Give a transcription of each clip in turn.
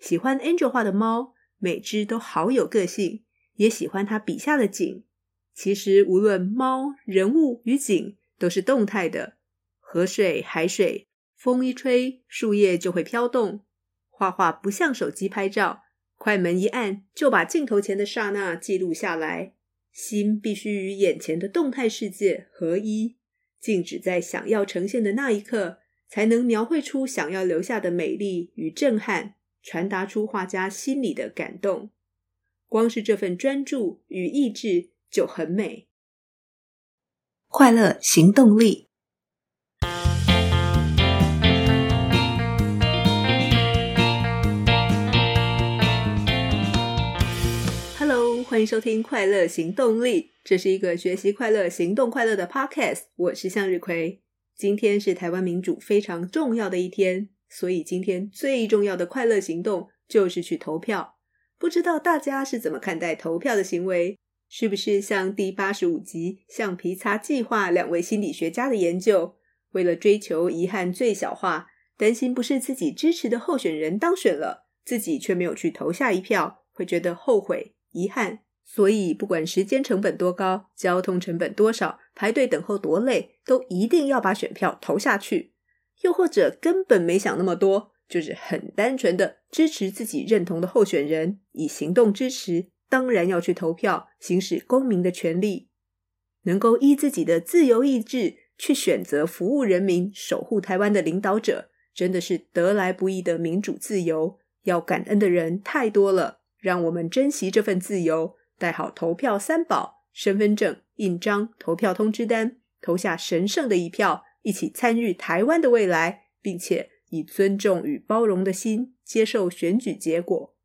喜欢 Angel 画的猫，每只都好有个性，也喜欢他笔下的景。其实无论猫、人物与景，都是动态的，河水、海水，风一吹，树叶就会飘动。画画不像手机拍照，快门一按就把镜头前的刹那记录下来，心必须与眼前的动态世界合一，静止在想要呈现的那一刻，才能描绘出想要留下的美丽与震撼。传达出画家心里的感动，光是这份专注与意志就很美。快乐行动力，Hello，欢迎收听《快乐行动力》，这是一个学习快乐、行动快乐的 Podcast。我是向日葵，今天是台湾民主非常重要的一天。所以今天最重要的快乐行动就是去投票。不知道大家是怎么看待投票的行为？是不是像第八十五集橡皮擦计划两位心理学家的研究，为了追求遗憾最小化，担心不是自己支持的候选人当选了，自己却没有去投下一票，会觉得后悔遗憾。所以不管时间成本多高，交通成本多少，排队等候多累，都一定要把选票投下去。又或者根本没想那么多，就是很单纯的支持自己认同的候选人，以行动支持，当然要去投票，行使公民的权利，能够依自己的自由意志去选择服务人民、守护台湾的领导者，真的是得来不易的民主自由，要感恩的人太多了。让我们珍惜这份自由，带好投票三宝：身份证、印章、投票通知单，投下神圣的一票。一起参与台湾的未来，并且以尊重与包容的心接受选举结果。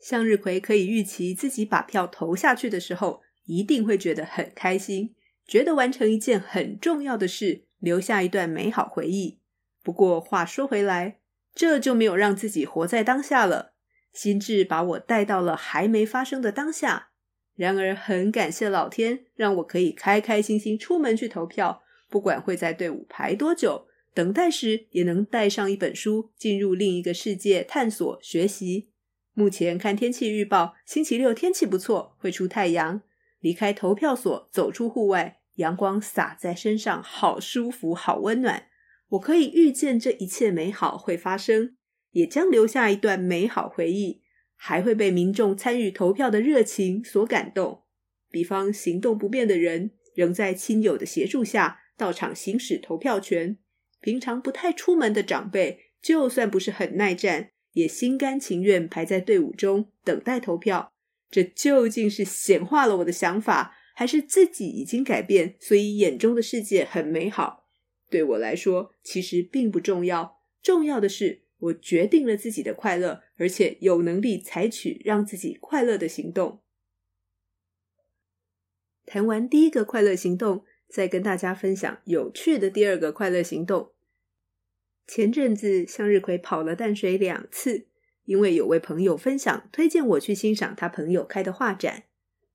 向日葵可以预期自己把票投下去的时候，一定会觉得很开心，觉得完成一件很重要的事，留下一段美好回忆。不过话说回来，这就没有让自己活在当下了，心智把我带到了还没发生的当下。然而，很感谢老天，让我可以开开心心出门去投票。不管会在队伍排多久，等待时也能带上一本书，进入另一个世界探索学习。目前看天气预报，星期六天气不错，会出太阳。离开投票所，走出户外，阳光洒在身上，好舒服，好温暖。我可以预见这一切美好会发生，也将留下一段美好回忆。还会被民众参与投票的热情所感动，比方行动不便的人仍在亲友的协助下到场行使投票权；平常不太出门的长辈，就算不是很耐战，也心甘情愿排在队伍中等待投票。这究竟是显化了我的想法，还是自己已经改变，所以眼中的世界很美好？对我来说，其实并不重要，重要的是。我决定了自己的快乐，而且有能力采取让自己快乐的行动。谈完第一个快乐行动，再跟大家分享有趣的第二个快乐行动。前阵子向日葵跑了淡水两次，因为有位朋友分享推荐我去欣赏他朋友开的画展。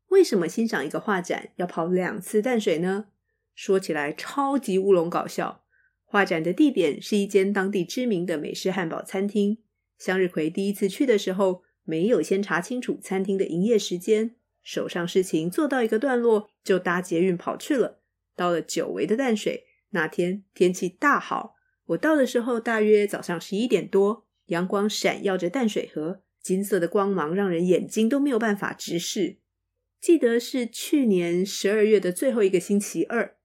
为什么欣赏一个画展要跑两次淡水呢？说起来超级乌龙搞笑。画展的地点是一间当地知名的美式汉堡餐厅。向日葵第一次去的时候，没有先查清楚餐厅的营业时间，手上事情做到一个段落，就搭捷运跑去了。到了久违的淡水，那天天气大好，我到的时候大约早上十一点多，阳光闪耀着淡水河，金色的光芒让人眼睛都没有办法直视。记得是去年十二月的最后一个星期二，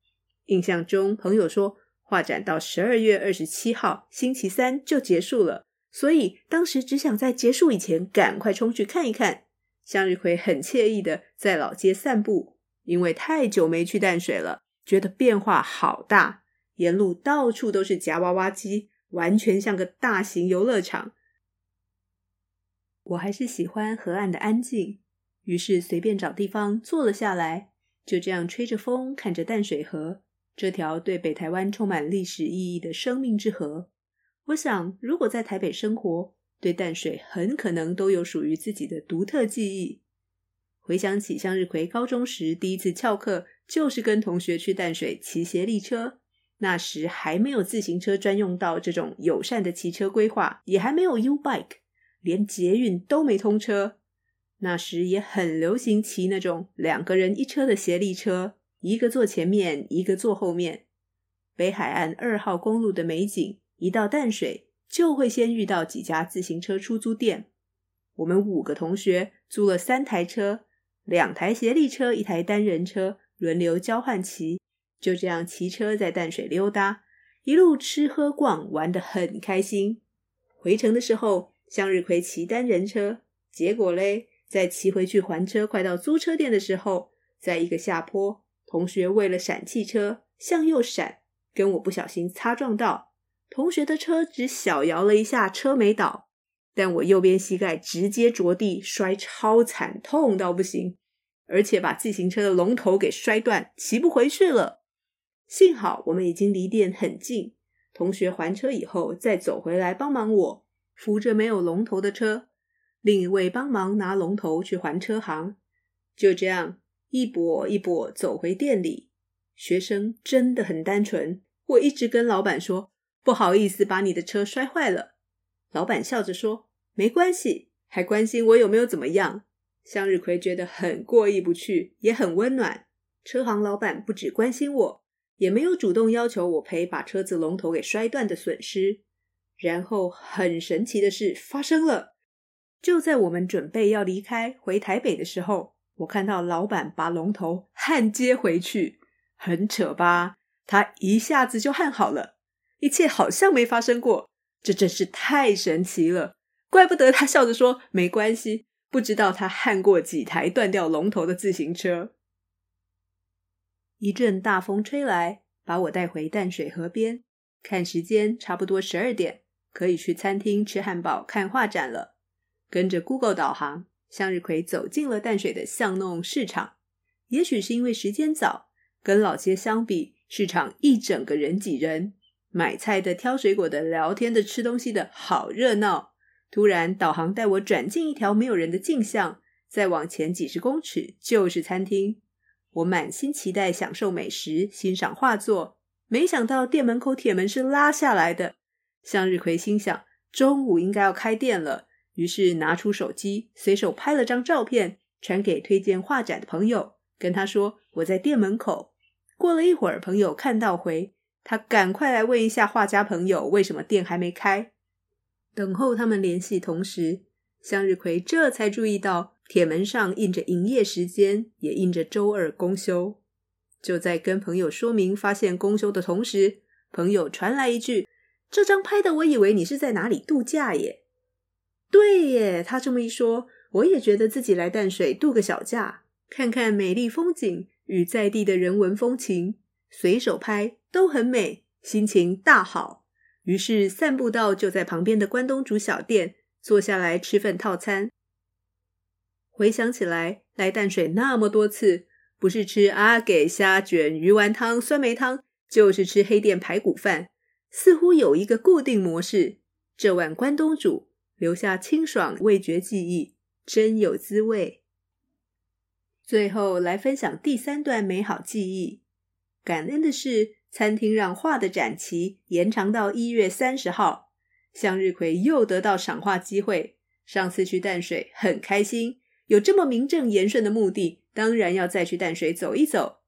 印象中朋友说。画展到十二月二十七号星期三就结束了，所以当时只想在结束以前赶快冲去看一看。向日葵很惬意的在老街散步，因为太久没去淡水了，觉得变化好大。沿路到处都是夹娃娃机，完全像个大型游乐场。我还是喜欢河岸的安静，于是随便找地方坐了下来，就这样吹着风，看着淡水河。这条对北台湾充满历史意义的生命之河，我想，如果在台北生活，对淡水很可能都有属于自己的独特记忆。回想起向日葵高中时第一次翘课，就是跟同学去淡水骑协力车，那时还没有自行车专用道这种友善的骑车规划，也还没有 U-Bike，连捷运都没通车。那时也很流行骑那种两个人一车的协力车，一个坐前面，一个坐后面。北海岸二号公路的美景，一到淡水就会先遇到几家自行车出租店。我们五个同学租了三台车，两台协力车，一台单人车，轮流交换骑。就这样骑车在淡水溜达，一路吃喝逛，玩得很开心。回程的时候，向日葵骑单人车，结果嘞，在骑回去还车快到租车店的时候，在一个下坡，同学为了闪汽车向右闪，跟我不小心擦撞到，同学的车只小摇了一下，车没倒，但我右边膝盖直接着地，摔超惨，痛到不行，而且把自行车的龙头给摔断，骑不回去了。幸好我们已经离店很近，同学还车以后再走回来帮忙我扶着没有龙头的车，另一位帮忙拿龙头去还车行，就这样一跛一跛走回店里。学生真的很单纯，我一直跟老板说不好意思把你的车摔坏了，老板笑着说没关系，还关心我有没有怎么样。向日葵觉得很过意不去，也很温暖。车行老板不只关心我。也没有主动要求我赔把车子龙头给摔断的损失。然后很神奇的事发生了，就在我们准备要离开回台北的时候，我看到老板把龙头焊接回去，很扯吧？他一下子就焊好了，一切好像没发生过，这真是太神奇了！怪不得他笑着说没关系，不知道他焊过几台断掉龙头的自行车。一阵大风吹来，把我带回淡水河边。看时间，差不多十二点，可以去餐厅吃汉堡、看画展了。跟着 Google 导航，向日葵走进了淡水的巷弄市场。也许是因为时间早，跟老街相比，市场一整个人挤人，买菜的、挑水果的、聊天的、吃东西的，好热闹。突然，导航带我转进一条没有人的径巷，再往前几十公尺就是餐厅。我满心期待享受美食、欣赏画作，没想到店门口铁门是拉下来的。向日葵心想，中午应该要开店了，于是拿出手机，随手拍了张照片，传给推荐画展的朋友，跟他说我在店门口。过了一会儿，朋友看到回，他赶快来问一下画家朋友为什么店还没开。等候他们联系同时，向日葵这才注意到。铁门上印着营业时间，也印着周二公休。就在跟朋友说明发现公休的同时，朋友传来一句：“这张拍的，我以为你是在哪里度假耶。”对耶，他这么一说，我也觉得自己来淡水度个小假，看看美丽风景与在地的人文风情，随手拍都很美，心情大好。于是散步到就在旁边的关东煮小店，坐下来吃份套餐。回想起来，来淡水那么多次，不是吃阿给虾卷、鱼丸汤、酸梅汤，就是吃黑店排骨饭，似乎有一个固定模式。这碗关东煮留下清爽味觉记忆，真有滋味。最后来分享第三段美好记忆。感恩的是，餐厅让画的展期延长到一月三十号，向日葵又得到赏画机会。上次去淡水很开心。有这么名正言顺的目的，当然要再去淡水走一走。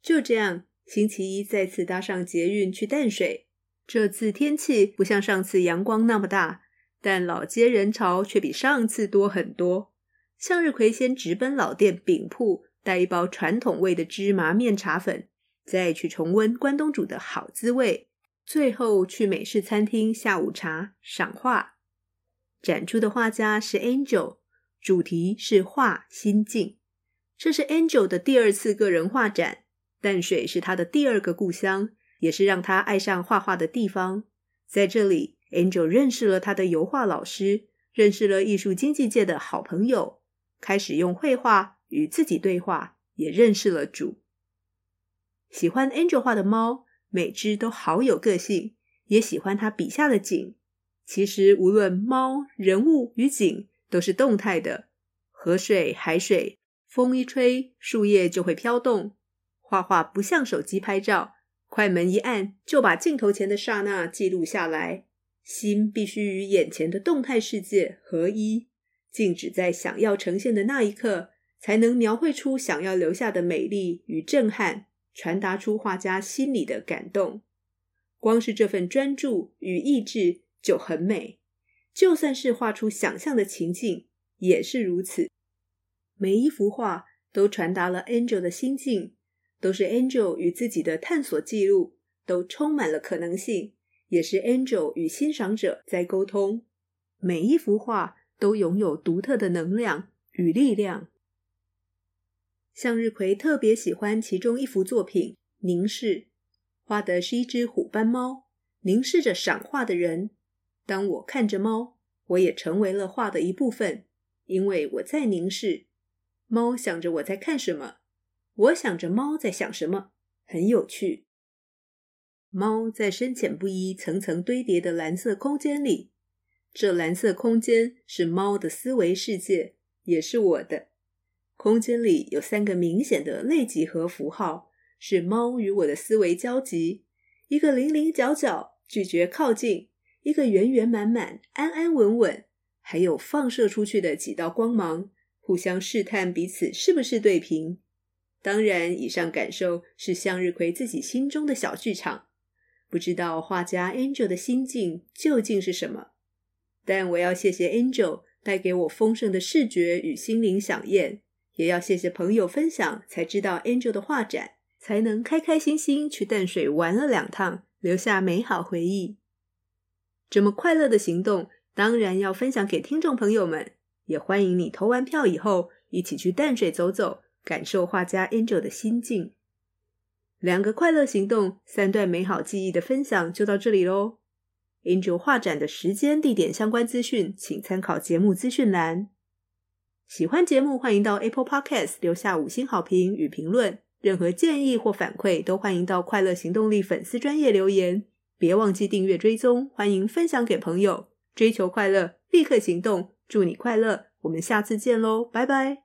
就这样，星期一再次搭上捷运去淡水。这次天气不像上次阳光那么大，但老街人潮却比上次多很多。向日葵先直奔老店饼铺，带一包传统味的芝麻面茶粉，再去重温关东煮的好滋味。最后去美式餐厅下午茶赏画。展出的画家是 Angel。主题是画心境，这是 Angel 的第二次个人画展。淡水是他的第二个故乡，也是让他爱上画画的地方。在这里，Angel 认识了他的油画老师，认识了艺术经济界的好朋友，开始用绘画与自己对话，也认识了主。喜欢 Angel 画的猫，每只都好有个性，也喜欢他笔下的景。其实，无论猫、人物与景。都是动态的，河水、海水，风一吹，树叶就会飘动。画画不像手机拍照，快门一按，就把镜头前的刹那记录下来。心必须与眼前的动态世界合一，静止在想要呈现的那一刻，才能描绘出想要留下的美丽与震撼，传达出画家心里的感动。光是这份专注与意志就很美，就算是画出想象的情境，也是如此。每一幅画都传达了 Angel 的心境。都是 Angel 与自己的探索记录，都充满了可能性，也是 Angel 与欣赏者在沟通。每一幅画都拥有独特的能量与力量。向日葵特别喜欢其中一幅作品《凝视》，画的是一只虎斑猫，凝视着赏画的人。当我看着猫，我也成为了画的一部分，因为我在凝视。猫想着我在看什么。我想着猫在想什么，很有趣。猫在深浅不一、层层堆叠的蓝色空间里，这蓝色空间是猫的思维世界，也是我的。空间里有三个明显的类几何符号，是猫与我的思维交集：一个零零角角，拒绝靠近；一个圆圆满满，安安稳稳；还有放射出去的几道光芒，互相试探彼此是不是对频。当然，以上感受是向日葵自己心中的小剧场，不知道画家 Angel 的心境究竟是什么。但我要谢谢 Angel 带给我丰盛的视觉与心灵饗宴，也要谢谢朋友分享，才知道 Angel 的画展，才能开开心心去淡水玩了两趟，留下美好回忆。这么快乐的行动，当然要分享给听众朋友们，也欢迎你投完票以后，一起去淡水走走。感受画家 Angel 的心境，两个快乐行动，三段美好记忆的分享就到这里喽。Angel 画展的时间、地点相关资讯，请参考节目资讯栏。喜欢节目，欢迎到 Apple Podcast 留下五星好评与评论。任何建议或反馈，都欢迎到快乐行动力粉丝专业留言。别忘记订阅追踪，欢迎分享给朋友。追求快乐，立刻行动，祝你快乐。我们下次见喽，拜拜。